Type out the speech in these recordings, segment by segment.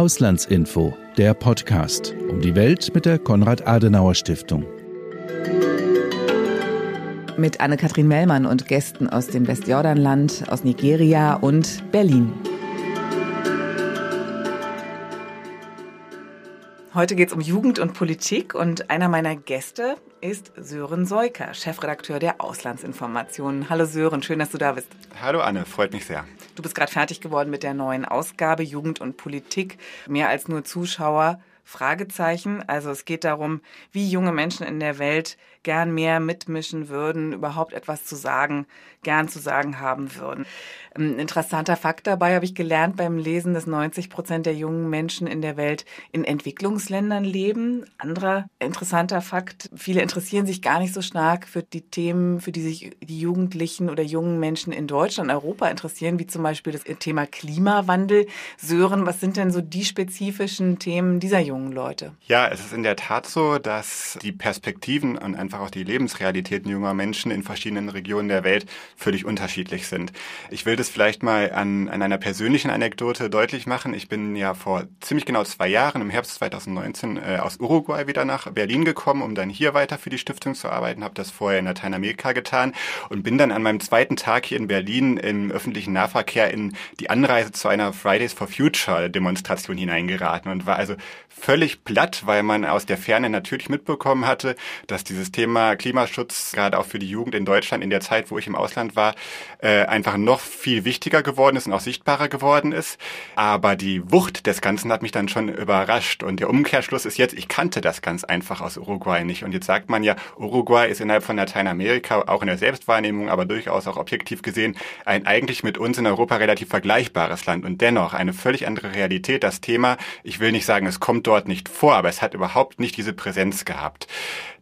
Auslandsinfo, der Podcast um die Welt mit der Konrad-Adenauer-Stiftung. Mit Anne-Kathrin Mellmann und Gästen aus dem Westjordanland, aus Nigeria und Berlin. Heute geht es um Jugend und Politik und einer meiner Gäste ist Sören Seuker, Chefredakteur der Auslandsinformationen. Hallo Sören, schön, dass du da bist. Hallo Anne, freut mich sehr. Du bist gerade fertig geworden mit der neuen Ausgabe Jugend und Politik. Mehr als nur Zuschauer. Fragezeichen. Also es geht darum, wie junge Menschen in der Welt gern mehr mitmischen würden, überhaupt etwas zu sagen, gern zu sagen haben würden. Ein interessanter Fakt dabei habe ich gelernt beim Lesen, dass 90 Prozent der jungen Menschen in der Welt in Entwicklungsländern leben. Anderer interessanter Fakt, viele interessieren sich gar nicht so stark für die Themen, für die sich die Jugendlichen oder jungen Menschen in Deutschland, Europa interessieren, wie zum Beispiel das Thema Klimawandel. Sören, was sind denn so die spezifischen Themen dieser jungen Leute? Ja, es ist in der Tat so, dass die Perspektiven und einfach auch die Lebensrealitäten junger Menschen in verschiedenen Regionen der Welt völlig unterschiedlich sind. Ich will das vielleicht mal an, an einer persönlichen Anekdote deutlich machen. Ich bin ja vor ziemlich genau zwei Jahren, im Herbst 2019, äh, aus Uruguay wieder nach Berlin gekommen, um dann hier weiter für die Stiftung zu arbeiten. Habe das vorher in Lateinamerika getan und bin dann an meinem zweiten Tag hier in Berlin im öffentlichen Nahverkehr in die Anreise zu einer Fridays for Future Demonstration hineingeraten und war also völlig platt, weil man aus der Ferne natürlich mitbekommen hatte, dass dieses Thema Klimaschutz gerade auch für die Jugend in Deutschland in der Zeit, wo ich im Ausland war, äh, einfach noch viel wichtiger geworden ist und auch sichtbarer geworden ist. Aber die Wucht des Ganzen hat mich dann schon überrascht. Und der Umkehrschluss ist jetzt, ich kannte das ganz einfach aus Uruguay nicht. Und jetzt sagt man ja, Uruguay ist innerhalb von Lateinamerika, auch in der Selbstwahrnehmung, aber durchaus auch objektiv gesehen, ein eigentlich mit uns in Europa relativ vergleichbares Land. Und dennoch eine völlig andere Realität. Das Thema, ich will nicht sagen, es kommt dort nicht vor, aber es hat überhaupt nicht diese Präsenz gehabt.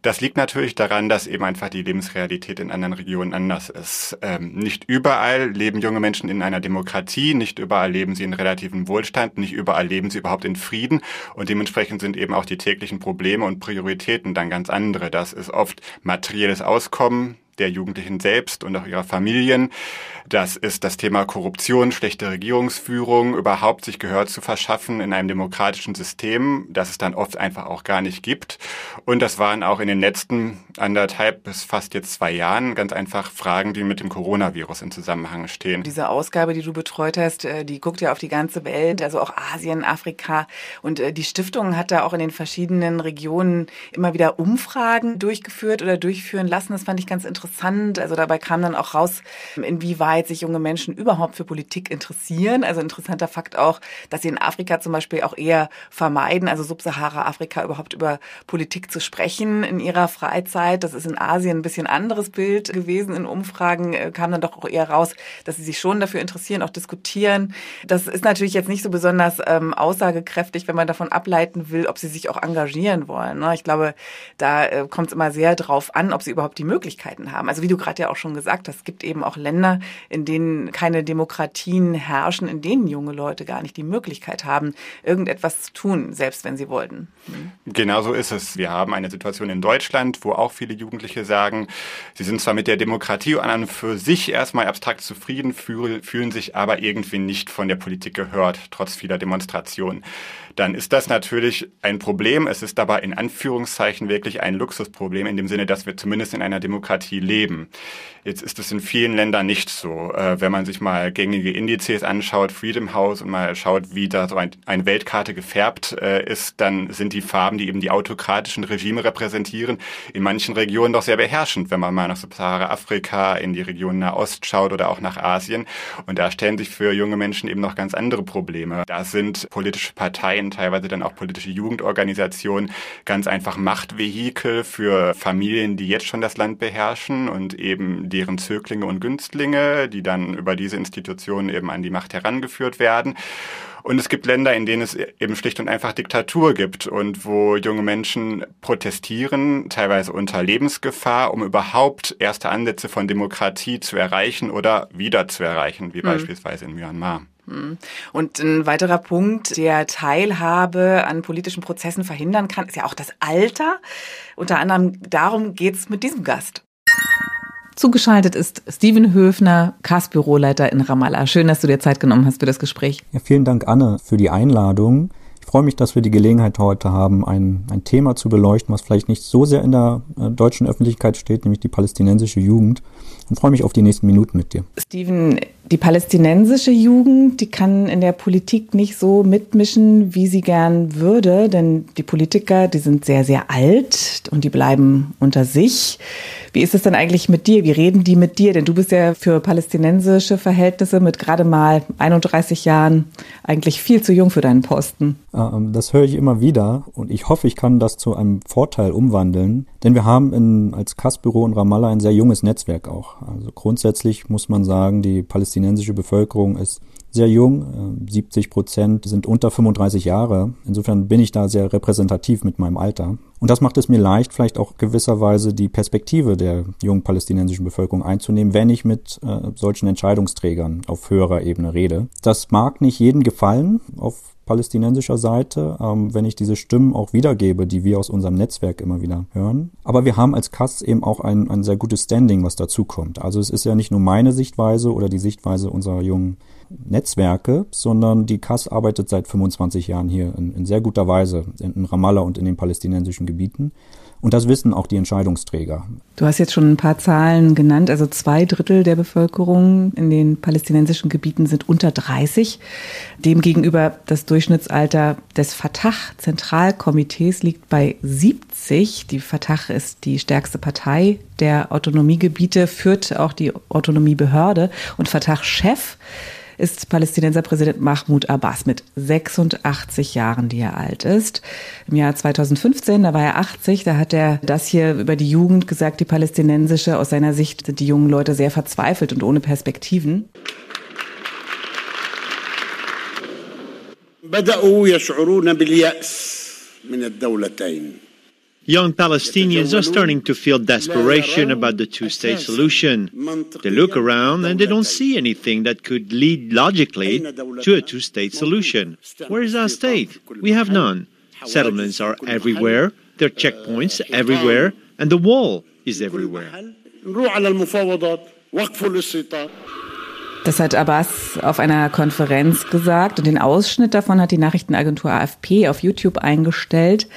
Das liegt natürlich daran, dass eben einfach die Lebensrealität in anderen Regionen anders ist. Ähm, nicht überall leben junge Menschen in einer Demokratie, nicht überall leben sie in relativem Wohlstand, nicht überall leben sie überhaupt in Frieden und dementsprechend sind eben auch die täglichen Probleme und Prioritäten dann ganz andere. Das ist oft materielles Auskommen, der Jugendlichen selbst und auch ihrer Familien. Das ist das Thema Korruption, schlechte Regierungsführung, überhaupt sich Gehör zu verschaffen in einem demokratischen System, das es dann oft einfach auch gar nicht gibt. Und das waren auch in den letzten anderthalb bis fast jetzt zwei Jahren ganz einfach Fragen, die mit dem Coronavirus in Zusammenhang stehen. Diese Ausgabe, die du betreut hast, äh, die guckt ja auf die ganze Welt, also auch Asien, Afrika. Und äh, die Stiftung hat da auch in den verschiedenen Regionen immer wieder Umfragen durchgeführt oder durchführen lassen. Das fand ich ganz interessant interessant. Also dabei kam dann auch raus, inwieweit sich junge Menschen überhaupt für Politik interessieren. Also interessanter Fakt auch, dass sie in Afrika zum Beispiel auch eher vermeiden, also Subsahara-Afrika überhaupt über Politik zu sprechen in ihrer Freizeit. Das ist in Asien ein bisschen anderes Bild gewesen. In Umfragen äh, kam dann doch auch eher raus, dass sie sich schon dafür interessieren, auch diskutieren. Das ist natürlich jetzt nicht so besonders ähm, aussagekräftig, wenn man davon ableiten will, ob sie sich auch engagieren wollen. Ne? Ich glaube, da äh, kommt es immer sehr drauf an, ob sie überhaupt die Möglichkeiten haben haben. Also wie du gerade ja auch schon gesagt hast, es gibt eben auch Länder, in denen keine Demokratien herrschen, in denen junge Leute gar nicht die Möglichkeit haben, irgendetwas zu tun, selbst wenn sie wollten. Mhm. Genau so ist es. Wir haben eine Situation in Deutschland, wo auch viele Jugendliche sagen, sie sind zwar mit der Demokratie an und für sich erstmal abstrakt zufrieden, fühlen sich aber irgendwie nicht von der Politik gehört, trotz vieler Demonstrationen dann ist das natürlich ein Problem. Es ist dabei in Anführungszeichen wirklich ein Luxusproblem in dem Sinne, dass wir zumindest in einer Demokratie leben. Jetzt ist es in vielen Ländern nicht so. Äh, wenn man sich mal gängige Indizes anschaut, Freedom House und mal schaut, wie da so ein, eine Weltkarte gefärbt äh, ist, dann sind die Farben, die eben die autokratischen Regime repräsentieren, in manchen Regionen doch sehr beherrschend, wenn man mal nach Subsahara-Afrika, in die Region Nahost schaut oder auch nach Asien. Und da stellen sich für junge Menschen eben noch ganz andere Probleme. Da sind politische Parteien teilweise dann auch politische Jugendorganisationen, ganz einfach Machtvehikel für Familien, die jetzt schon das Land beherrschen und eben deren Zöglinge und Günstlinge, die dann über diese Institutionen eben an die Macht herangeführt werden. Und es gibt Länder, in denen es eben schlicht und einfach Diktatur gibt und wo junge Menschen protestieren, teilweise unter Lebensgefahr, um überhaupt erste Ansätze von Demokratie zu erreichen oder wieder zu erreichen, wie mhm. beispielsweise in Myanmar. Hm. Und ein weiterer Punkt, der Teilhabe an politischen Prozessen verhindern kann, ist ja auch das Alter. Unter anderem darum geht's mit diesem Gast. Zugeschaltet ist Steven Höfner, CAS-Büroleiter in Ramallah. Schön, dass du dir Zeit genommen hast für das Gespräch. Ja, vielen Dank, Anne, für die Einladung. freue mich, dass wir die Gelegenheit heute haben, ein, ein Thema zu beleuchten, was vielleicht nicht so sehr in der äh, deutschen Öffentlichkeit steht, nämlich die palästinensische Jugend. Und freue mich auf die nächsten Minuten mit dir. Steven, die palästinensische Jugend, die kann in der Politik nicht so mitmischen, wie sie gern würde, denn die Politiker, die sind sehr, sehr alt und die bleiben unter sich. Wie ist es denn eigentlich mit dir? Wie reden die mit dir? Denn du bist ja für palästinensische Verhältnisse mit gerade mal 31 Jahren eigentlich viel zu jung für deinen Posten. Ähm, das höre ich immer wieder und ich hoffe, ich kann das zu einem Vorteil umwandeln, denn wir haben in, als Kassbüro in Ramallah ein sehr junges Netzwerk auch. Also grundsätzlich muss man sagen, die palästinensische Bevölkerung ist sehr jung. 70 äh, Prozent sind unter 35 Jahre. Insofern bin ich da sehr repräsentativ mit meinem Alter. Und das macht es mir leicht, vielleicht auch gewisserweise die Perspektive der jungen palästinensischen Bevölkerung einzunehmen, wenn ich mit äh, solchen Entscheidungsträgern auf höherer Ebene rede. Das mag nicht jedem gefallen auf palästinensischer Seite, ähm, wenn ich diese Stimmen auch wiedergebe, die wir aus unserem Netzwerk immer wieder hören. Aber wir haben als Kass eben auch ein, ein sehr gutes Standing, was dazu kommt. Also es ist ja nicht nur meine Sichtweise oder die Sichtweise unserer jungen Netzwerke, sondern die Kass arbeitet seit 25 Jahren hier in, in sehr guter Weise in, in Ramallah und in den palästinensischen Gebieten. Und das wissen auch die Entscheidungsträger. Du hast jetzt schon ein paar Zahlen genannt. Also zwei Drittel der Bevölkerung in den palästinensischen Gebieten sind unter 30. Demgegenüber das Durchschnittsalter des Fatah-Zentralkomitees liegt bei 70. Die Fatah ist die stärkste Partei der Autonomiegebiete, führt auch die Autonomiebehörde. Und Fatah-Chef ist Palästinenser Präsident Mahmoud Abbas mit 86 Jahren, die er alt ist. Im Jahr 2015, da war er 80, da hat er das hier über die Jugend gesagt, die palästinensische. Aus seiner Sicht sind die jungen Leute sehr verzweifelt und ohne Perspektiven. بدأوا يشعرون باليأس من الدولتين Young Palestinians are starting to feel desperation about the two state solution. They look around and they don't see anything that could lead logically to a two state solution. Where is our state? We have none. Settlements are everywhere, there are checkpoints everywhere, and the wall is everywhere. Das hat Abbas auf einer Konferenz gesagt und den Ausschnitt davon hat die Nachrichtenagentur AFP auf YouTube eingestellt.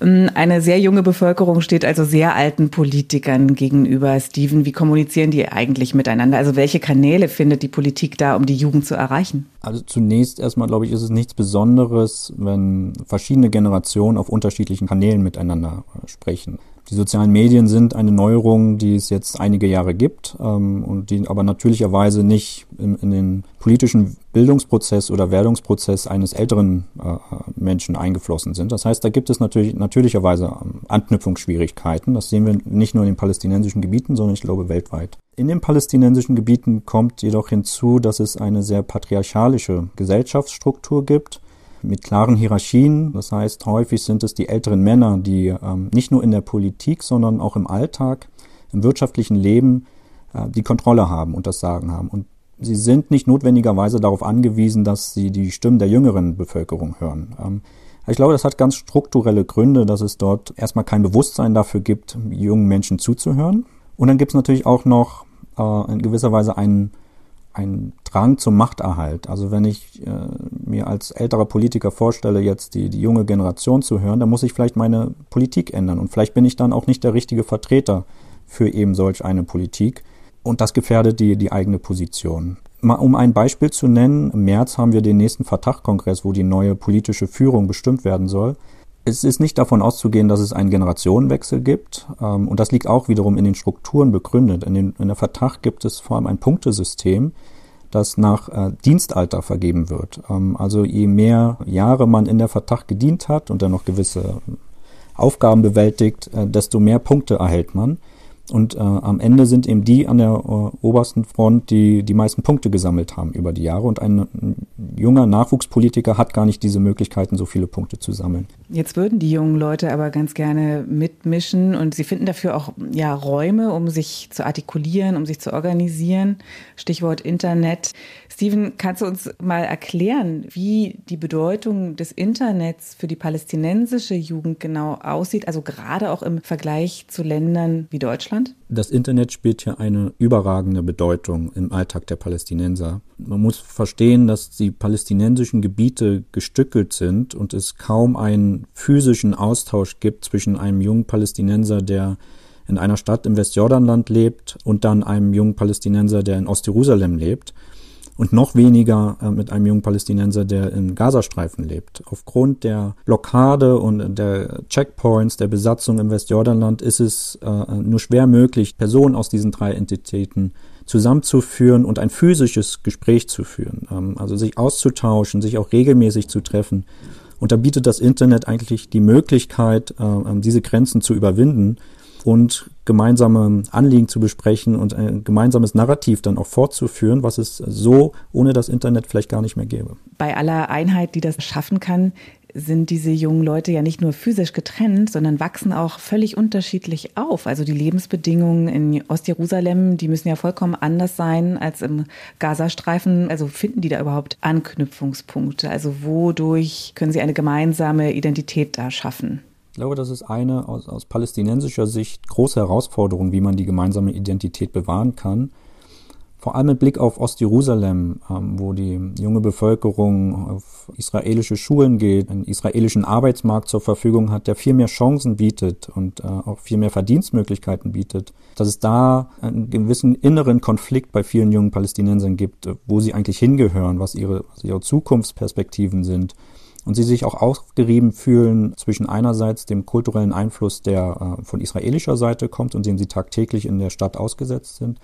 Ähm, eine sehr junge Bevölkerung steht also sehr alten Politikern gegenüber. Steven, wie kommunizieren die eigentlich miteinander? Also welche Kanäle findet die Politik da, um die Jugend zu erreichen? Also zunächst erstmal, glaube ich, ist es nichts Besonderes, wenn verschiedene Generationen auf unterschiedlichen Kanälen miteinander sprechen. Die sozialen Medien sind eine Neuerung, die es jetzt einige Jahre gibt ähm, und die aber natürlicherweise nicht in, in, den politischen Bildungsprozess oder Werdungsprozess eines älteren äh, Menschen eingeflossen sind. Das heißt, da gibt es natürlich natürlicherweise ähm, Anknüpfungsschwierigkeiten. Das sehen wir nicht nur in den palästinensischen Gebieten, sondern ich glaube weltweit. In den palästinensischen Gebieten kommt jedoch hinzu, dass es eine sehr patriarchalische Gesellschaftsstruktur gibt mit klaren Hierarchien. Das heißt, häufig sind es die älteren Männer, die ähm, nicht nur in der Politik, sondern auch im Alltag, im wirtschaftlichen Leben äh, die Kontrolle haben und das Sagen haben. Und sie sind nicht notwendigerweise darauf angewiesen, dass sie die Stimmen der jüngeren Bevölkerung hören. Ähm, ich glaube, das hat ganz strukturelle Gründe, dass es dort erstmal kein Bewusstsein dafür gibt, jungen Menschen zuzuhören. Und dann gibt es natürlich auch noch äh, in gewisser Weise einen ein Drang zum Machterhalt. Also wenn ich äh, mir als älterer Politiker vorstelle, jetzt die, die junge Generation zu hören, dann muss ich vielleicht meine Politik ändern. Und vielleicht bin ich dann auch nicht der richtige Vertreter für eben solch eine Politik. Und das gefährdet die, die eigene Position. Mal um ein Beispiel zu nennen, im März haben wir den nächsten Vertag-Kongress, wo die neue politische Führung bestimmt werden soll. Es ist nicht davon auszugehen, dass es einen Generationenwechsel gibt. Ähm, und das liegt auch wiederum in den Strukturen begründet. In, den, in der Vertrag gibt es vor allem ein Punktesystem, das nach äh, Dienstalter vergeben wird. Ähm, also je mehr Jahre man in der Vertrag gedient hat und dann noch gewisse Aufgaben bewältigt, äh, desto mehr Punkte erhält man. Und äh, am Ende sind eben die an der äh, obersten Front, die die meisten Punkte gesammelt haben über die Jahre. Und ein, ein junger Nachwuchspolitiker hat gar nicht diese Möglichkeiten, so viele Punkte zu sammeln. Jetzt würden die jungen Leute aber ganz gerne mitmischen und sie finden dafür auch ja, Räume, um sich zu artikulieren, um sich zu organisieren. Stichwort Internet. Steven, kannst du uns mal erklären, wie die Bedeutung des Internets für die palästinensische Jugend genau aussieht? Also gerade auch im Vergleich zu Ländern wie Deutschland? Das Internet spielt hier eine überragende Bedeutung im Alltag der Palästinenser. Man muss verstehen, dass die palästinensischen Gebiete gestückelt sind und es kaum einen physischen Austausch gibt zwischen einem jungen Palästinenser, der in einer Stadt im Westjordanland lebt und dann einem jungen Palästinenser, der in Ostjerusalem lebt und noch weniger äh, mit einem jungen Palästinenser, der im Gazastreifen lebt. Aufgrund der Blockade und der Checkpoints, der Besatzung im Westjordanland ist es äh, nur schwer möglich, Personen aus diesen drei Entitäten zusammenzuführen und ein physisches Gespräch zu führen. Ähm, also sich auszutauschen, sich auch regelmäßig zu treffen. Und da bietet das Internet eigentlich die Möglichkeit, äh, diese Grenzen zu überwinden und gemeinsame Anliegen zu besprechen und ein gemeinsames Narrativ dann auch fortzuführen, was es so ohne das Internet vielleicht gar nicht mehr gäbe. Bei aller Einheit, die das schaffen kann, sind diese jungen Leute ja nicht nur physisch getrennt, sondern wachsen auch völlig unterschiedlich auf. Also die Lebensbedingungen in Ostjerusalem, die müssen ja vollkommen anders sein als im Gazastreifen. Also finden die da überhaupt Anknüpfungspunkte? Also wodurch können sie eine gemeinsame Identität da schaffen? Ich glaube, das ist eine aus, aus palästinensischer Sicht große Herausforderung, wie man die gemeinsame Identität bewahren kann. Vor allem mit Blick auf Ostjerusalem, ähm, wo die junge Bevölkerung auf israelische Schulen geht, einen israelischen Arbeitsmarkt zur Verfügung hat, der viel mehr Chancen bietet und äh, auch viel mehr Verdienstmöglichkeiten bietet, dass es da einen gewissen inneren Konflikt bei vielen jungen Palästinensern gibt, wo sie eigentlich hingehören, was ihre, was ihre Zukunftsperspektiven sind und sie sich auch aufgerieben fühlen zwischen einerseits dem kulturellen Einfluss, der äh, von israelischer Seite kommt und dem sie tagtäglich in der Stadt ausgesetzt sind,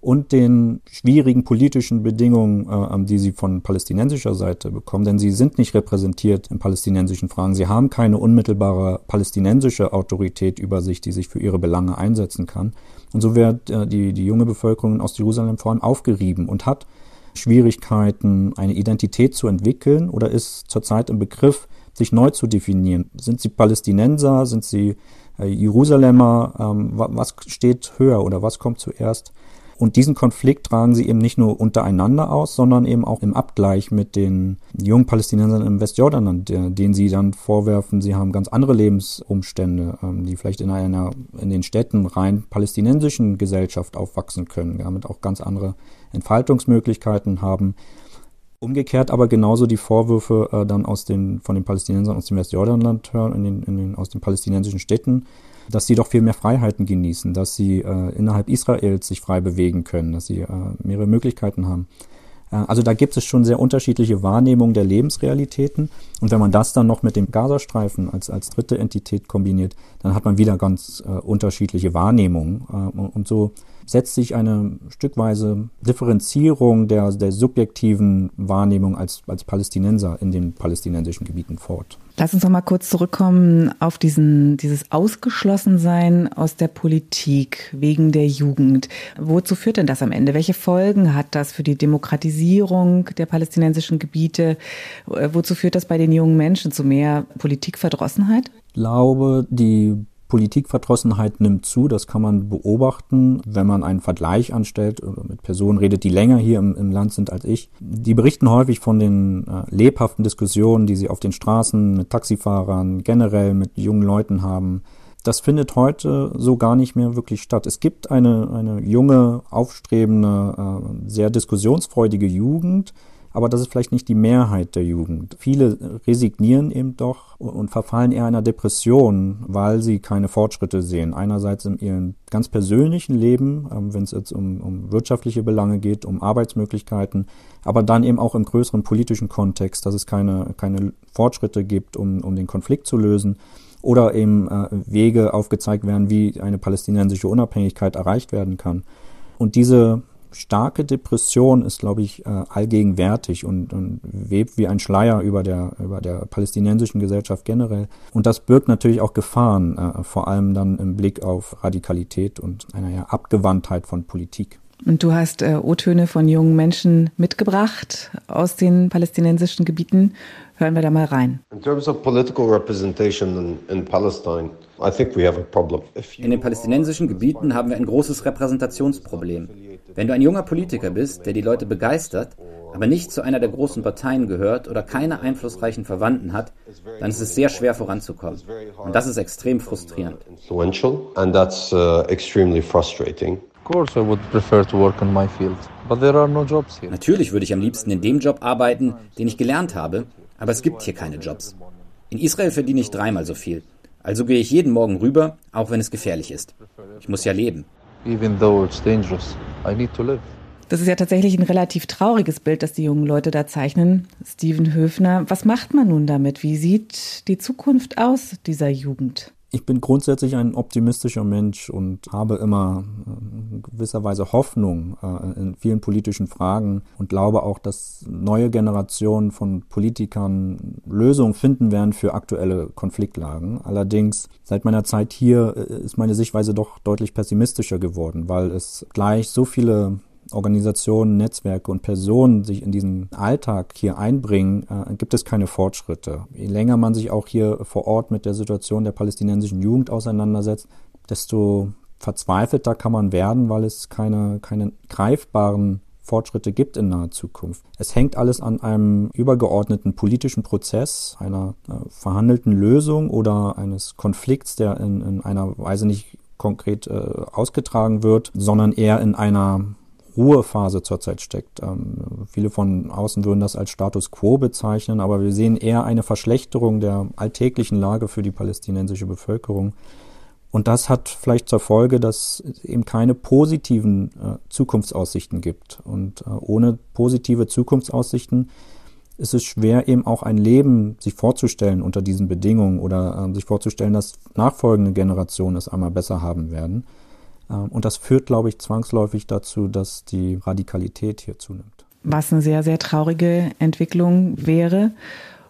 und den schwierigen politischen Bedingungen, äh, die sie von palästinensischer Seite bekommen, denn sie sind nicht repräsentiert in palästinensischen Fragen. Sie haben keine unmittelbare palästinensische Autorität über sich, die sich für ihre Belange einsetzen kann. Und so wird äh, die, die junge Bevölkerung in Ostjerusalem vor allem aufgerieben und hat Schwierigkeiten, eine Identität zu entwickeln oder ist zurzeit im Begriff, sich neu zu definieren? Sind sie Palästinenser? Sind sie äh, Jerusalemer? Ähm, was steht höher oder was kommt zuerst? Und diesen Konflikt tragen sie eben nicht nur untereinander aus, sondern eben auch im Abgleich mit den jungen Palästinensern im Westjordanland, denen sie dann vorwerfen, sie haben ganz andere Lebensumstände, ähm, die vielleicht in einer, in den Städten rein palästinensischen Gesellschaft aufwachsen können, damit auch ganz andere Entfaltungsmöglichkeiten haben. Umgekehrt aber genauso die Vorwürfe äh, dann aus den, von den Palästinensern aus dem Westjordanland hören, in den, in den, aus den palästinensischen Städten, dass sie doch viel mehr Freiheiten genießen, dass sie äh, innerhalb Israels sich frei bewegen können, dass sie äh, mehrere Möglichkeiten haben. Äh, also da gibt es schon sehr unterschiedliche Wahrnehmungen der Lebensrealitäten. Und wenn man das dann noch mit dem Gazastreifen als, als dritte Entität kombiniert, dann hat man wieder ganz äh, unterschiedliche Wahrnehmungen. Äh, und so setzt sich eine stückweise Differenzierung der, der subjektiven Wahrnehmung als, als Palästinenser in den palästinensischen Gebieten fort. Lass uns noch mal kurz zurückkommen auf diesen, dieses Ausgeschlossensein aus der Politik wegen der Jugend. Wozu führt denn das am Ende? Welche Folgen hat das für die Demokratisierung der palästinensischen Gebiete? Wozu führt das bei den jungen Menschen zu mehr Politikverdrossenheit? Ich glaube, die Politikverdrossenheit nimmt zu, das kann man beobachten, wenn man einen Vergleich anstellt oder mit Personen redet, die länger hier im, im Land sind als ich. Die berichten häufig von den äh, lebhaften Diskussionen, die sie auf den Straßen mit Taxifahrern, generell mit jungen Leuten haben. Das findet heute so gar nicht mehr wirklich statt. Es gibt eine, eine junge, aufstrebende, äh, sehr diskussionsfreudige Jugend, aber das ist vielleicht nicht die Mehrheit der Jugend. Viele resignieren eben doch und verfallen eher einer Depression, weil sie keine Fortschritte sehen. Einerseits in ihrem ganz persönlichen Leben, ähm, wenn es jetzt um, um wirtschaftliche Belange geht, um Arbeitsmöglichkeiten, aber dann eben auch im größeren politischen Kontext, dass es keine, keine Fortschritte gibt, um, um den Konflikt zu lösen oder eben äh, Wege aufgezeigt werden, wie eine palästinensische Unabhängigkeit erreicht werden kann. Und diese starke Depression ist, glaube ich, äh, allgegenwärtig und, und webt wie ein Schleier über der, über der palästinensischen Gesellschaft generell. Und das birgt natürlich auch Gefahren, äh, vor allem dann im Blick auf Radikalität und einer ja, Abgewandtheit von Politik. Und du hast äh, O-Töne von jungen Menschen mitgebracht aus den palästinensischen Gebieten. Hören wir da mal rein. In terms of political representation in, in Palestine, I think we have a problem. In den palästinensischen Gebieten haben wir ein großes Repräsentationsproblem. Wenn du ein junger Politiker bist, der die Leute begeistert, aber nicht zu einer der großen Parteien gehört oder keine einflussreichen Verwandten hat, dann ist es sehr schwer voranzukommen. Und das ist extrem frustrierend. Uh. Natürlich würde ich am liebsten in dem Job arbeiten, den ich gelernt habe, aber es gibt hier keine Jobs. In Israel verdiene ich dreimal so viel. Also gehe ich jeden Morgen rüber, auch wenn es gefährlich ist. Ich muss ja leben. Even though it's dangerous, I need to live. Das ist ja tatsächlich ein relativ trauriges Bild, das die jungen Leute da zeichnen. Steven Höfner, was macht man nun damit? Wie sieht die Zukunft aus dieser Jugend? Ich bin grundsätzlich ein optimistischer Mensch und habe immer äh, in gewisser Weise Hoffnung äh, in vielen politischen Fragen und glaube auch, dass neue Generationen von Politikern Lösungen finden werden für aktuelle Konfliktlagen. Allerdings seit meiner Zeit hier äh, ist meine Sichtweise doch deutlich pessimistischer geworden, weil es gleich so viele Organisationen, Netzwerke und Personen sich in diesen Alltag hier einbringen, äh, gibt es keine Fortschritte. Je länger man sich auch hier vor Ort mit der Situation der palästinensischen Jugend auseinandersetzt, desto verzweifelter kann man werden, weil es keine, keine greifbaren Fortschritte gibt in naher Zukunft. Es hängt alles an einem übergeordneten politischen Prozess, einer äh, verhandelten Lösung oder eines Konflikts, der in, in einer Weise nicht konkret äh, ausgetragen wird, sondern eher in einer Ruhephase zurzeit steckt. Ähm, viele von außen würden das als Status quo bezeichnen, aber wir sehen eher eine Verschlechterung der alltäglichen Lage für die palästinensische Bevölkerung. Und das hat vielleicht zur Folge, dass es eben keine positiven äh, Zukunftsaussichten gibt. Und äh, ohne positive Zukunftsaussichten ist es schwer, eben auch ein Leben sich vorzustellen unter diesen Bedingungen oder äh, sich vorzustellen, dass nachfolgende Generationen es einmal besser haben werden. Ähm, und das führt, glaube ich, zwangsläufig dazu, dass die Radikalität hier zunimmt. Was eine sehr, sehr traurige Entwicklung wäre.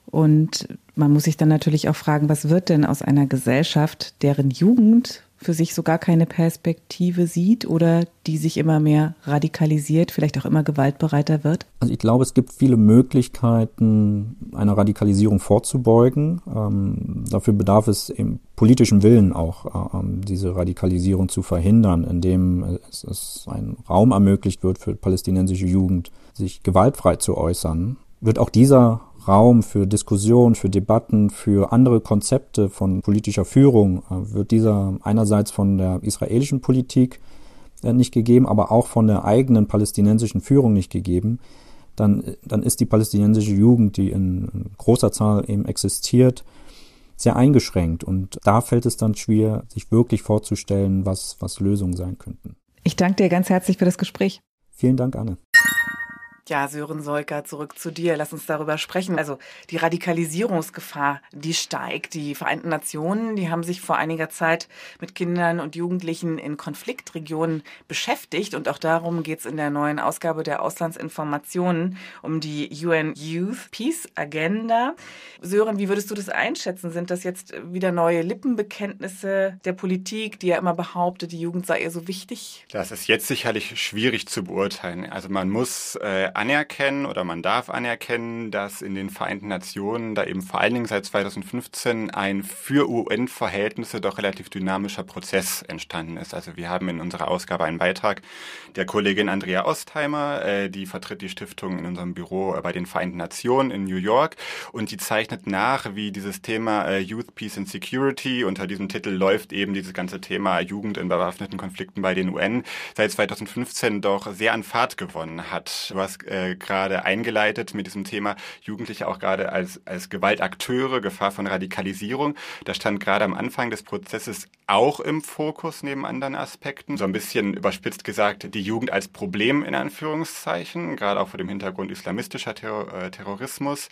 Und man muss sich dann natürlich auch fragen, was wird denn aus einer Gesellschaft, deren Jugend für sich so gar keine Perspektive sieht oder die sich immer mehr radikalisiert, vielleicht auch immer gewaltbereiter wird? Also ich glaube, es gibt viele Möglichkeiten, einer Radikalisierung vorzubeugen. Ähm, dafür bedarf es im politischen Willen auch, äh, diese Radikalisierung zu verhindern, indem es, es ein Raum ermöglicht wird für palästinensische Jugend, sich gewaltfrei zu äußern. Wird auch dieser Raum für Diskussion, für Debatten, für andere Konzepte von politischer Führung äh, wird dieser einerseits von der israelischen Politik äh, nicht gegeben, aber auch von der eigenen palästinensischen Führung nicht gegeben, dann, dann ist die palästinensische Jugend, die in großer Zahl eben existiert, sehr eingeschränkt. Und da fällt es dann schwer, sich wirklich vorzustellen, was, was Lösungen sein könnten. Ich danke dir ganz herzlich für das Gespräch. Vielen Dank, Anne. Ja, Sören Seuker, zurück zu dir. Lass uns darüber sprechen. Also die Radikalisierungsgefahr, die steigt. Die Vereinten Nationen, die haben sich vor einiger Zeit mit Kindern und Jugendlichen in Konfliktregionen beschäftigt. Und auch darum geht es in der neuen Ausgabe der Auslandsinformationen um die UN Youth Peace Agenda. Sören, wie würdest du das einschätzen? Sind das jetzt wieder neue Lippenbekenntnisse der Politik, die ja immer behauptet, die Jugend sei ihr so wichtig? Das ist jetzt sicherlich schwierig zu beurteilen. Also man muss äh, anerkennen oder man darf anerkennen, dass in den Vereinten Nationen da eben vor allen Dingen seit 2015 ein für UN-Verhältnisse doch relativ dynamischer Prozess entstanden ist. Also wir haben in unserer Ausgabe einen Beitrag der Kollegin Andrea Ostheimer, äh, die vertritt die Stiftung in unserem Büro bei den Vereinten Nationen in New York und die zeichnet nach, wie dieses Thema äh, Youth, Peace and Security unter diesem Titel läuft eben dieses ganze Thema Jugend in bewaffneten Konflikten bei den UN seit 2015 doch sehr an Fahrt gewonnen hat. Du hast äh, gerade eingeleitet mit diesem Thema Jugendliche auch gerade als, als Gewaltakteure, Gefahr von Radikalisierung. Das stand gerade am Anfang des Prozesses auch im Fokus neben anderen Aspekten. So ein bisschen überspitzt gesagt, die Jugend als Problem in Anführungszeichen, gerade auch vor dem Hintergrund islamistischer Terror, äh, Terrorismus.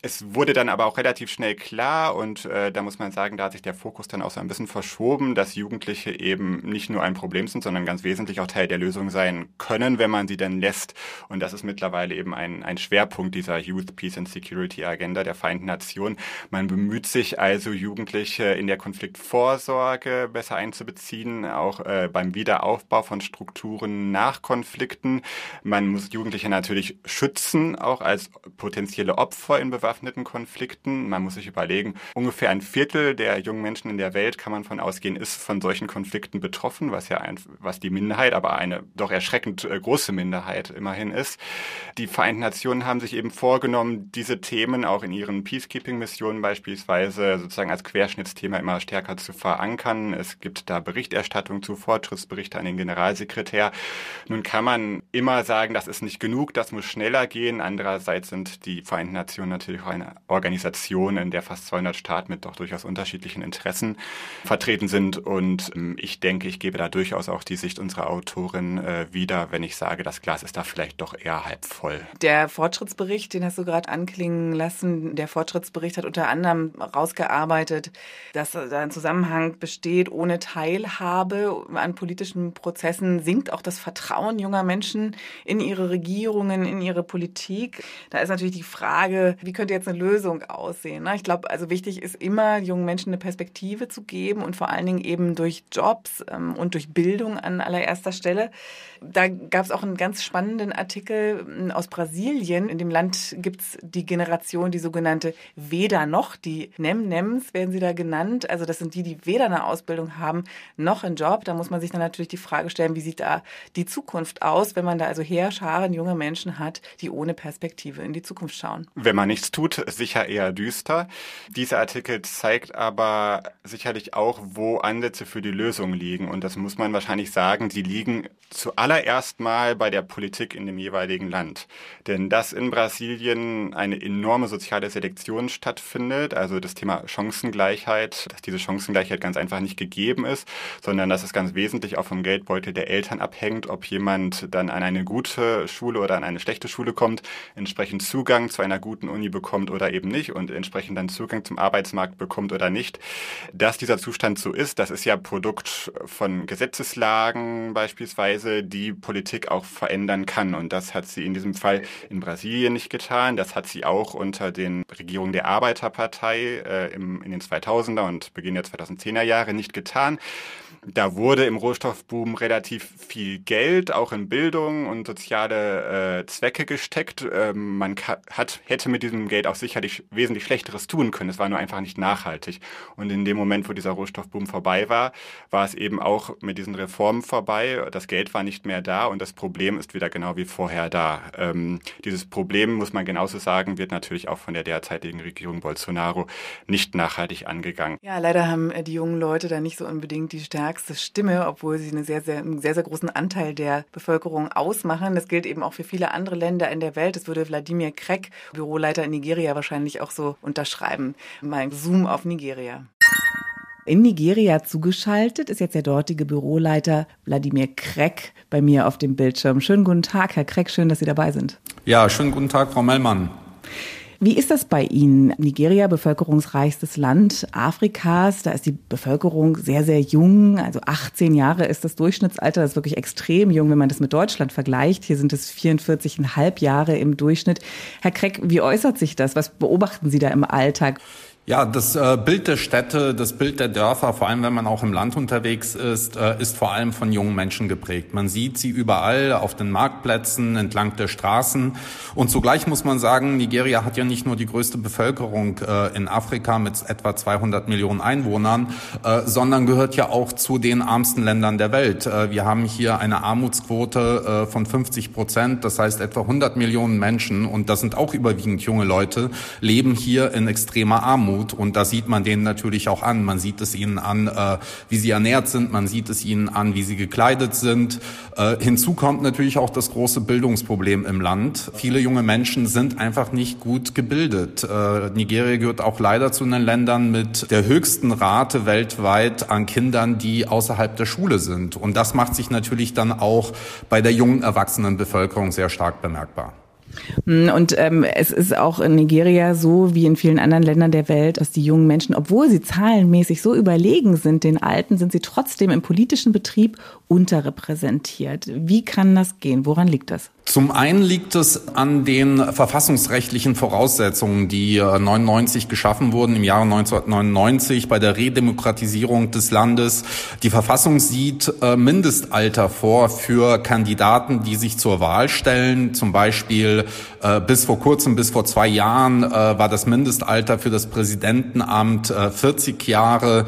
Es wurde dann aber auch relativ schnell klar und äh, da muss man sagen, da hat sich der Fokus dann auch so ein bisschen verschoben, dass Jugendliche eben nicht nur ein Problem sind, sondern ganz wesentlich auch Teil der Lösung sein können, wenn man sie dann lässt. Und das ist mittlerweile eben ein, ein Schwerpunkt dieser Youth Peace and Security Agenda der Vereinten Nationen. Man bemüht sich also, Jugendliche in der Konfliktvorsorge besser einzubeziehen, auch äh, beim Wiederaufbau von Strukturen nach Konflikten. Man muss Jugendliche natürlich schützen, auch als potenzielle Opfer in bewaffneten Konflikten. Man muss sich überlegen, ungefähr ein Viertel der jungen Menschen in der Welt, kann man von ausgehen, ist von solchen Konflikten betroffen, was ja ein, was die Minderheit, aber eine doch erschreckend äh, große Minderheit immerhin ist. Die Vereinten Nationen haben sich eben vorgenommen, diese Themen auch in ihren Peacekeeping-Missionen beispielsweise sozusagen als Querschnittsthema immer stärker zu verankern. Es gibt da Berichterstattung zu, Fortschrittsberichte an den Generalsekretär. Nun kann man immer sagen, das ist nicht genug, das muss schneller gehen. Andererseits sind die Vereinten Nationen natürlich auch eine Organisation, in der fast 200 Staaten mit doch durchaus unterschiedlichen Interessen vertreten sind. Und ähm, ich denke, ich gebe da durchaus auch die Sicht unserer Autorin äh, wieder, wenn ich sage, das Glas ist da vielleicht doch eher halb voll. Der Fortschrittsbericht, den hast du gerade anklingen lassen, der Fortschrittsbericht hat unter anderem rausgearbeitet, dass da ein Zusammenhang besteht, ohne Teilhabe an politischen Prozessen sinkt auch das Vertrauen junger Menschen in ihre Regierungen, in ihre Politik. Da ist natürlich die Frage, wie könnte jetzt eine Lösung aussehen? Ne? Ich glaube, also wichtig ist immer, jungen Menschen eine Perspektive zu geben und vor allen Dingen eben durch Jobs ähm, und durch Bildung an allererster Stelle. Da gab es auch einen ganz spannenden Artikel aus Brasilien. In dem Land gibt es die Generation, die sogenannte Weder noch, die Nem-Nems werden sie da genannt. Also das sind die, die weder eine Ausbildung haben, noch einen Job. Da muss man sich dann natürlich die Frage stellen, wie sieht da die Zukunft aus, wenn man da also Heerscharen junger Menschen hat, die ohne Perspektive in die Zukunft schauen. Wenn man nichts tut, sicher eher düster. Dieser Artikel zeigt aber sicherlich auch, wo Ansätze für die Lösung liegen. Und das muss man wahrscheinlich sagen, die liegen zuallererst mal bei der Politik in dem jeweiligen Land. Denn dass in Brasilien eine enorme soziale Selektion stattfindet, also das Thema Chancengleichheit, dass diese Chancengleichheit ganz einfach nicht gegeben ist, sondern dass es ganz wesentlich auch vom Geldbeutel der Eltern abhängt, ob jemand dann an eine gute Schule oder an eine schlechte Schule kommt, entsprechend Zugang zu einer guten Uni bekommt oder eben nicht und entsprechend dann Zugang zum Arbeitsmarkt bekommt oder nicht. Dass dieser Zustand so ist, das ist ja Produkt von Gesetzeslagen beispielsweise, die Politik auch verändern kann. Und das hat sie in diesem Fall in Brasilien nicht getan. Das hat sie auch unter den Regierungen der Arbeiterpartei äh, im, in den 2000er und Beginn der 2010er Jahre nicht getan. Da wurde im Rohstoffboom relativ viel Geld, auch in Bildung und soziale äh, Zwecke gesteckt. Ähm, man hat, hätte mit diesem Geld auch sicherlich wesentlich Schlechteres tun können. Es war nur einfach nicht nachhaltig. Und in dem Moment, wo dieser Rohstoffboom vorbei war, war es eben auch mit diesen Reformen vorbei. Das Geld war nicht mehr da und das Problem ist wieder genau wie vorher da. Ähm, dieses Problem, muss man genauso sagen, wird natürlich auch von der derzeitigen Regierung Bolsonaro nicht nachhaltig angegangen. Ja, leider haben äh, die jungen Leute da nicht so unbedingt die Stärke stärkste Stimme, obwohl sie eine sehr, sehr, einen sehr, sehr großen Anteil der Bevölkerung ausmachen. Das gilt eben auch für viele andere Länder in der Welt. Das würde Wladimir Krek, Büroleiter in Nigeria, wahrscheinlich auch so unterschreiben. Mal Zoom auf Nigeria. In Nigeria zugeschaltet ist jetzt der dortige Büroleiter Wladimir Krek bei mir auf dem Bildschirm. Schönen guten Tag, Herr Krek, schön, dass Sie dabei sind. Ja, schönen guten Tag, Frau Mellmann. Wie ist das bei Ihnen? Nigeria, bevölkerungsreichstes Land Afrikas. Da ist die Bevölkerung sehr, sehr jung. Also 18 Jahre ist das Durchschnittsalter. Das ist wirklich extrem jung, wenn man das mit Deutschland vergleicht. Hier sind es 44,5 Jahre im Durchschnitt. Herr Kreck, wie äußert sich das? Was beobachten Sie da im Alltag? Ja, das äh, Bild der Städte, das Bild der Dörfer, vor allem wenn man auch im Land unterwegs ist, äh, ist vor allem von jungen Menschen geprägt. Man sieht sie überall auf den Marktplätzen, entlang der Straßen. Und zugleich muss man sagen, Nigeria hat ja nicht nur die größte Bevölkerung äh, in Afrika mit etwa 200 Millionen Einwohnern, sondern gehört ja auch zu den ärmsten Ländern der Welt. Wir haben hier eine Armutsquote von 50 Prozent, das heißt etwa 100 Millionen Menschen, und das sind auch überwiegend junge Leute, leben hier in extremer Armut. Armut. Und da sieht man denen natürlich auch an. Man sieht es ihnen an, äh, wie sie ernährt sind. Man sieht es ihnen an, wie sie gekleidet sind. Äh, hinzu kommt natürlich auch das große Bildungsproblem im Land. Viele junge Menschen sind einfach nicht gut gebildet. Äh, Nigeria gehört auch leider zu den Ländern mit der höchsten Rate weltweit an Kindern, die außerhalb der Schule sind. Und das macht sich natürlich dann auch bei der jungen Erwachsenenbevölkerung sehr stark bemerkbar. Hm, und ähm, es ist auch in Nigeria so wie in vielen anderen Ländern der Welt, dass die jungen Menschen, obwohl sie zahlenmäßig so überlegen sind den Alten, sind sie trotzdem im politischen Betrieb unterrepräsentiert. Wie kann das gehen? Woran liegt das? Zum einen liegt es an den verfassungsrechtlichen Voraussetzungen, die 99 äh, geschaffen wurden im Jahre 1999 bei der Redemokratisierung des Landes. Die Verfassung sieht äh, Mindestalter vor für Kandidaten, die sich zur Wahl stellen. Zum Beispiel äh, bis vor kurzem, bis vor zwei Jahren war das Mindestalter für das Präsidentenamt 40 Jahre,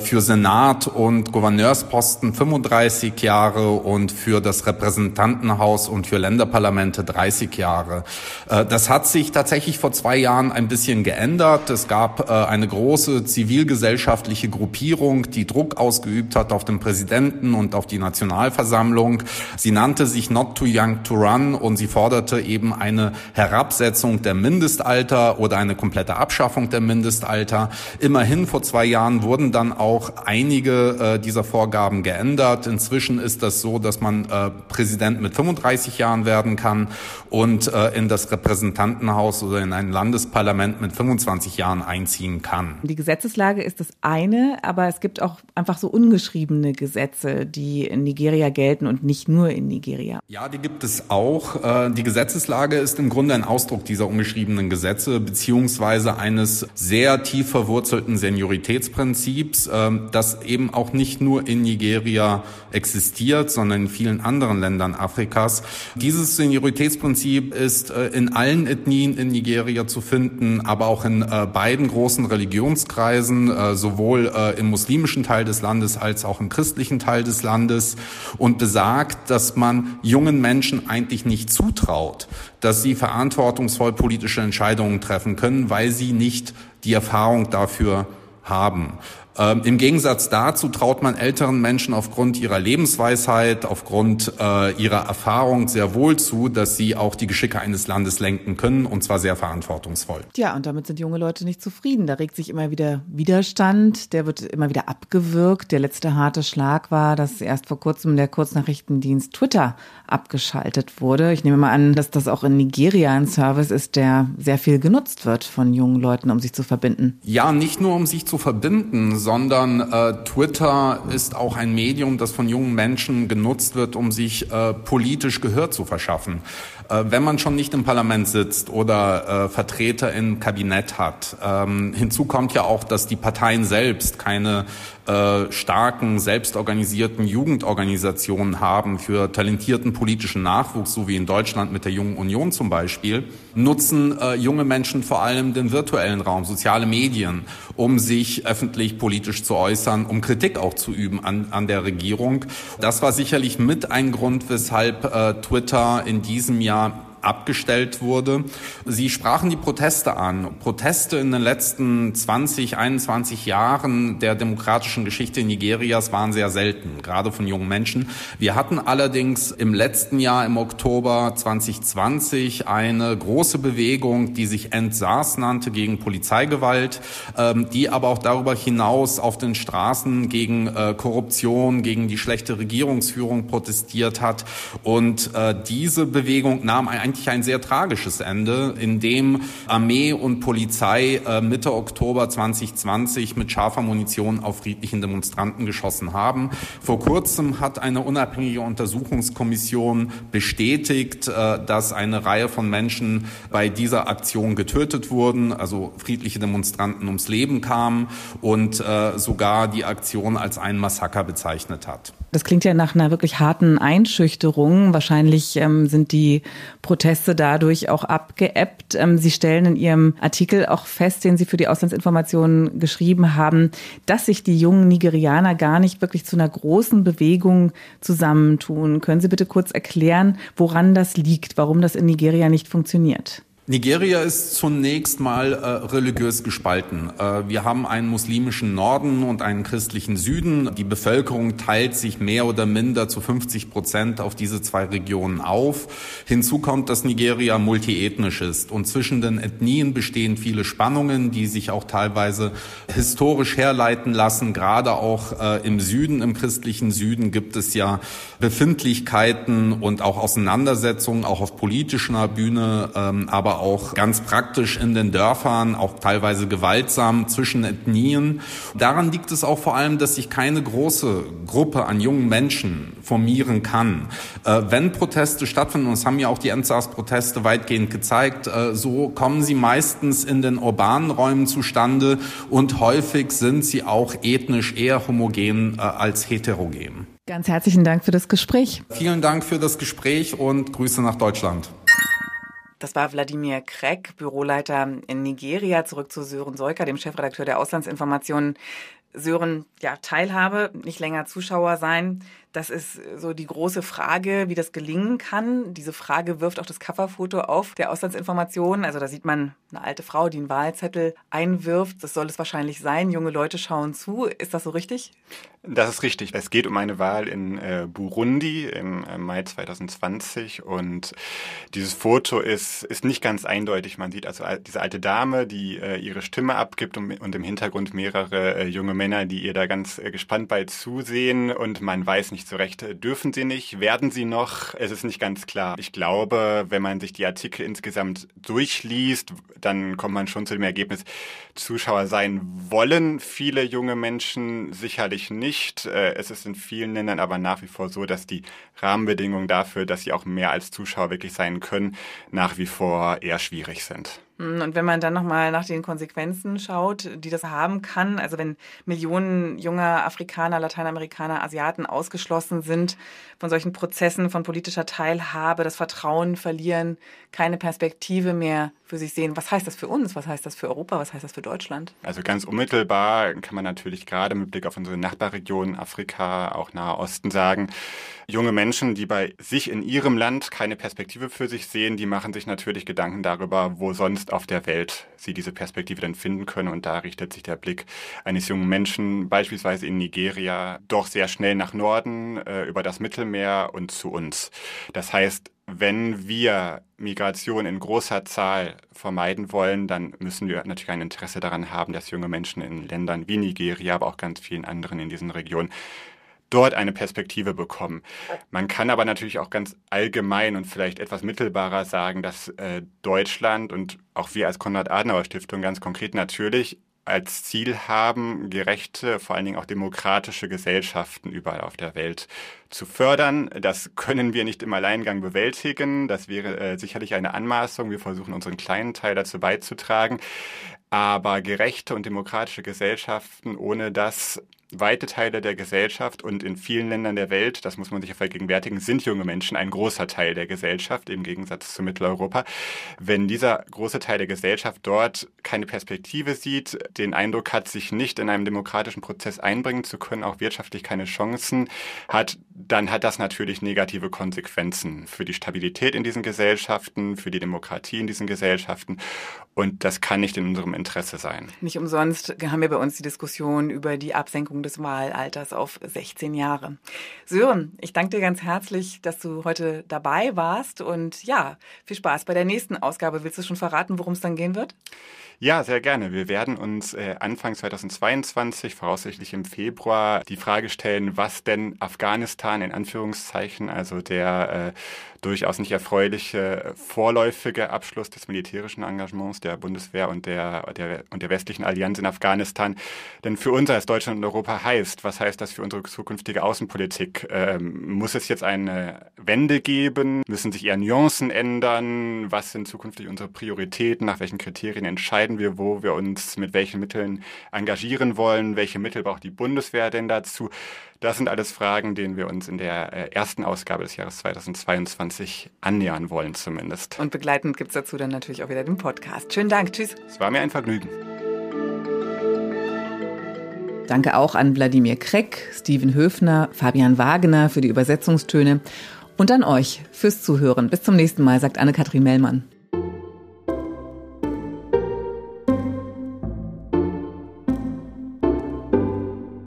für Senat und Gouverneursposten 35 Jahre und für das Repräsentantenhaus und für Länderparlamente 30 Jahre. Äh, das hat sich tatsächlich vor zwei Jahren ein bisschen geändert. Es gab äh, eine große zivilgesellschaftliche Gruppierung, die Druck ausgeübt hat auf den Präsidenten und auf die Nationalversammlung. Sie nannte sich Not Too Young to Run und sie forderte eben eine Herabsetzung der Mindestalter oder eine komplette Abschaffung der Mindestalter. Immerhin vor zwei Jahren wurden dann auch einige äh, dieser Vorgaben geändert. Inzwischen ist das so, dass man Präsident mit 35 Jahren werden kann und äh, in das Repräsentantenhaus oder in ein Landesparlament mit 25 Jahren einziehen kann. Die Gesetzeslage ist das eine, aber es gibt auch einfach so ungeschriebene Gesetze, die in Nigeria gelten und nicht nur in Nigeria. Ja, die gibt es auch. Äh, die Gesetzeslage ist im Grunde ein Ausdruck dieser ungeschriebenen Gesetze beziehungsweise eines sehr tief verwurzelten Senioritätsprinzips, ähm, das eben auch nicht nur in Nigeria existiert, sondern in vielen anderen Ländern Afrikas. Dieses Senioritätsprinzip ist äh, in allen Ethnien in Nigeria zu finden, aber auch in äh, beiden großen Religionskreisen, äh, sowohl im muslimischen Teil des Landes als auch im christlichen Teil des Landes und besagt, dass man jungen Menschen eigentlich nicht zutraut, dass sie verantwortungsvoll politische Entscheidungen treffen können, weil sie nicht die Erfahrung dafür haben. Ähm, Im Gegensatz dazu traut man älteren Menschen aufgrund ihrer Lebensweisheit, aufgrund äh, ihrer Erfahrung sehr wohl zu, dass sie auch die Geschicke eines Landes lenken können und zwar sehr verantwortungsvoll. Ja, und damit sind junge Leute nicht zufrieden. Da regt sich immer wieder Widerstand, der wird immer wieder abgewürgt. Der letzte harte Schlag war, dass erst vor kurzem der Kurznachrichtendienst Twitter abgeschaltet wurde. Ich nehme mal an, dass das auch in Nigeria ein Service ist, der sehr viel genutzt wird von jungen Leuten, um sich zu verbinden. Ja, nicht nur um sich zu verbinden, sondern äh, Twitter ist auch ein Medium, das von jungen Menschen genutzt wird, um sich äh, politisch Gehör zu verschaffen. Äh, wenn man schon nicht im Parlament sitzt oder äh, Vertreter im Kabinett hat, ähm, hinzu kommt ja auch, dass die Parteien selbst keine äh, starken, selbstorganisierten Jugendorganisationen haben für talentierten politischen Nachwuchs, so wie in Deutschland mit der Jungen Union zum Beispiel, nutzen äh, junge Menschen vor allem den virtuellen Raum, soziale Medien, um sich öffentlich politisch zu äußern, um Kritik auch zu üben an, an der Regierung. Das war sicherlich mit ein Grund, weshalb äh, Twitter in diesem Jahr not abgestellt wurde. Sie sprachen die Proteste an. Proteste in den letzten 20, 21 Jahren der demokratischen Geschichte Nigerias waren sehr selten, gerade von jungen Menschen. Wir hatten allerdings im letzten Jahr, im Oktober 2020, eine große Bewegung, die sich Entsaß nannte gegen Polizeigewalt, ähm, die aber auch darüber hinaus auf den Straßen gegen äh, Korruption, gegen die schlechte Regierungsführung protestiert hat. Und äh, diese Bewegung nahm ein eigentlich ein sehr tragisches Ende, in dem Armee und Polizei äh, Mitte Oktober 2020 mit scharfer Munition auf friedlichen Demonstranten geschossen haben. Vor kurzem hat eine unabhängige Untersuchungskommission bestätigt, äh, dass eine Reihe von Menschen bei dieser Aktion getötet wurden, also friedliche Demonstranten ums Leben kamen und äh, sogar die Aktion als ein Massaker bezeichnet hat. Das klingt ja nach einer wirklich harten Einschüchterung. Wahrscheinlich ähm, sind die Proteste dadurch auch abgeebbt. Ähm, Sie stellen in Ihrem Artikel auch fest, den Sie für die Auslandsinformationen geschrieben haben, dass sich die jungen Nigerianer gar nicht wirklich zu einer großen Bewegung zusammentun. Können Sie bitte kurz erklären, woran das liegt, warum das in Nigeria nicht funktioniert? Nigeria ist zunächst mal äh, religiös gespalten. Äh, wir haben einen muslimischen Norden und einen christlichen Süden. Die Bevölkerung teilt sich mehr oder minder zu 50 Prozent auf diese zwei Regionen auf. Hinzu kommt, dass Nigeria multiethnisch ist und zwischen den Ethnien bestehen viele Spannungen, die sich auch teilweise historisch herleiten lassen. Gerade auch äh, im Süden, im christlichen Süden gibt es ja Befindlichkeiten und auch Auseinandersetzungen, auch auf politischer Bühne, ähm, aber auch ganz praktisch in den Dörfern, auch teilweise gewaltsam zwischen Ethnien. Daran liegt es auch vor allem, dass sich keine große Gruppe an jungen Menschen formieren kann. Äh, wenn Proteste stattfinden, und das haben ja auch die Endsaß-Proteste weitgehend gezeigt, äh, so kommen sie meistens in den urbanen Räumen zustande und häufig sind sie auch ethnisch eher homogen äh, als heterogen. Ganz herzlichen Dank für das Gespräch. Vielen Dank für das Gespräch und Grüße nach Deutschland. Das war Wladimir Kreck, Büroleiter in Nigeria. Zurück zu Sören Seuker, dem Chefredakteur der Auslandsinformationen. Sören, ja, Teilhabe, nicht länger Zuschauer sein. Das ist so die große Frage, wie das gelingen kann. Diese Frage wirft auch das Coverfoto auf der Auslandsinformationen. Also da sieht man eine alte Frau, die einen Wahlzettel einwirft. Das soll es wahrscheinlich sein. Junge Leute schauen zu. Ist das so richtig? Das ist richtig. Es geht um eine Wahl in äh, Burundi im äh, Mai 2020 und dieses Foto ist, ist nicht ganz eindeutig. Man sieht also diese alte Dame, die äh, ihre Stimme abgibt und, und im Hintergrund mehrere äh, junge Männer, die ihr da ganz äh, gespannt bei zusehen und man weiß nicht so recht, äh, dürfen sie nicht, werden sie noch? Es ist nicht ganz klar. Ich glaube, wenn man sich die Artikel insgesamt durchliest, dann kommt man schon zu dem Ergebnis, Zuschauer sein wollen viele junge Menschen sicherlich nicht. Äh, es ist in vielen Ländern aber nach wie vor so, dass die Rahmenbedingungen dafür, dass sie auch mehr als Zuschauer wirklich sein können, nach wie vor eher schwierig sind. Hm, und wenn man dann nochmal nach den Konsequenzen schaut, die das haben kann, also wenn Millionen junger Afrikaner, Lateinamerikaner, Asiaten ausgeschlossen sind von solchen Prozessen, von politischer Teilhabe, das Vertrauen verlieren, keine Perspektive mehr für sich sehen. Was heißt das für uns? Was heißt das für Europa? Was heißt das für Deutschland? Also ganz unmittelbar kann man natürlich gerade mit Blick auf unsere Nachbarregionen Afrika, auch Nahe Osten sagen, junge Menschen, die bei sich in ihrem Land keine Perspektive für sich sehen, die machen sich natürlich Gedanken darüber, wo sonst auf der Welt sie diese Perspektive denn finden können. Und da richtet sich der Blick eines jungen Menschen beispielsweise in Nigeria doch sehr schnell nach Norden, äh, über das Mittelmeer und zu uns. Das heißt, wenn wir Migration in großer Zahl vermeiden wollen, dann müssen wir natürlich ein Interesse daran haben, dass junge Menschen in Ländern wie Nigeria, aber auch ganz vielen anderen in diesen Regionen dort eine Perspektive bekommen. Man kann aber natürlich auch ganz allgemein und vielleicht etwas mittelbarer sagen, dass äh, Deutschland und auch wir als Konrad-Adenauer-Stiftung ganz konkret natürlich als Ziel haben, gerechte, vor allen Dingen auch demokratische Gesellschaften überall auf der Welt zu fördern. Das können wir nicht im Alleingang bewältigen. Das wäre äh, sicherlich eine Anmaßung. Wir versuchen unseren kleinen Teil dazu beizutragen. Aber gerechte und demokratische Gesellschaften, ohne das weite Teile der Gesellschaft und in vielen Ländern der Welt, das muss man sich ja vergegenwärtigen, sind junge Menschen ein großer Teil der Gesellschaft im Gegensatz zu Mitteleuropa. Wenn dieser große Teil der Gesellschaft dort keine Perspektive sieht, den Eindruck hat, sich nicht in einem demokratischen Prozess einbringen zu können, auch wirtschaftlich keine Chancen hat, dann hat das natürlich negative Konsequenzen für die Stabilität in diesen Gesellschaften, für die Demokratie in diesen Gesellschaften. Und das kann nicht in unserem Interesse sein. Nicht umsonst haben wir bei uns die Diskussion über die Absenkung des Wahlalters auf 16 Jahre. Sören, ich danke dir ganz herzlich, dass du heute dabei warst. Und ja, viel Spaß bei der nächsten Ausgabe. Willst du schon verraten, worum es dann gehen wird? Ja, sehr gerne. Wir werden uns äh, Anfang 2022, voraussichtlich im Februar, die Frage stellen, was denn Afghanistan in Anführungszeichen, also der äh, durchaus nicht erfreuliche vorläufige Abschluss des militärischen Engagements der Bundeswehr und der, der, und der westlichen Allianz in Afghanistan denn für uns als Deutschland und Europa heißt. Was heißt das für unsere zukünftige Außenpolitik? Ähm, muss es jetzt eine Wende geben? Müssen sich eher Nuancen ändern? Was sind zukünftig unsere Prioritäten? Nach welchen Kriterien entscheiden wir, wo wir uns mit welchen Mitteln engagieren wollen? Welche Mittel braucht die Bundeswehr denn dazu? Das sind alles Fragen, denen wir uns in der äh, ersten Ausgabe des Jahres 2022 annähern wollen zumindest. Und begleitend gibt es dazu dann natürlich auch wieder den Podcast. Schönen Dank, tschüss. Es war mir ein Vergnügen. Danke auch an Wladimir Kreck, Steven Höfner, Fabian Wagner für die Übersetzungstöne und an euch fürs Zuhören. Bis zum nächsten Mal, sagt Anne-Kathrin Mellmann.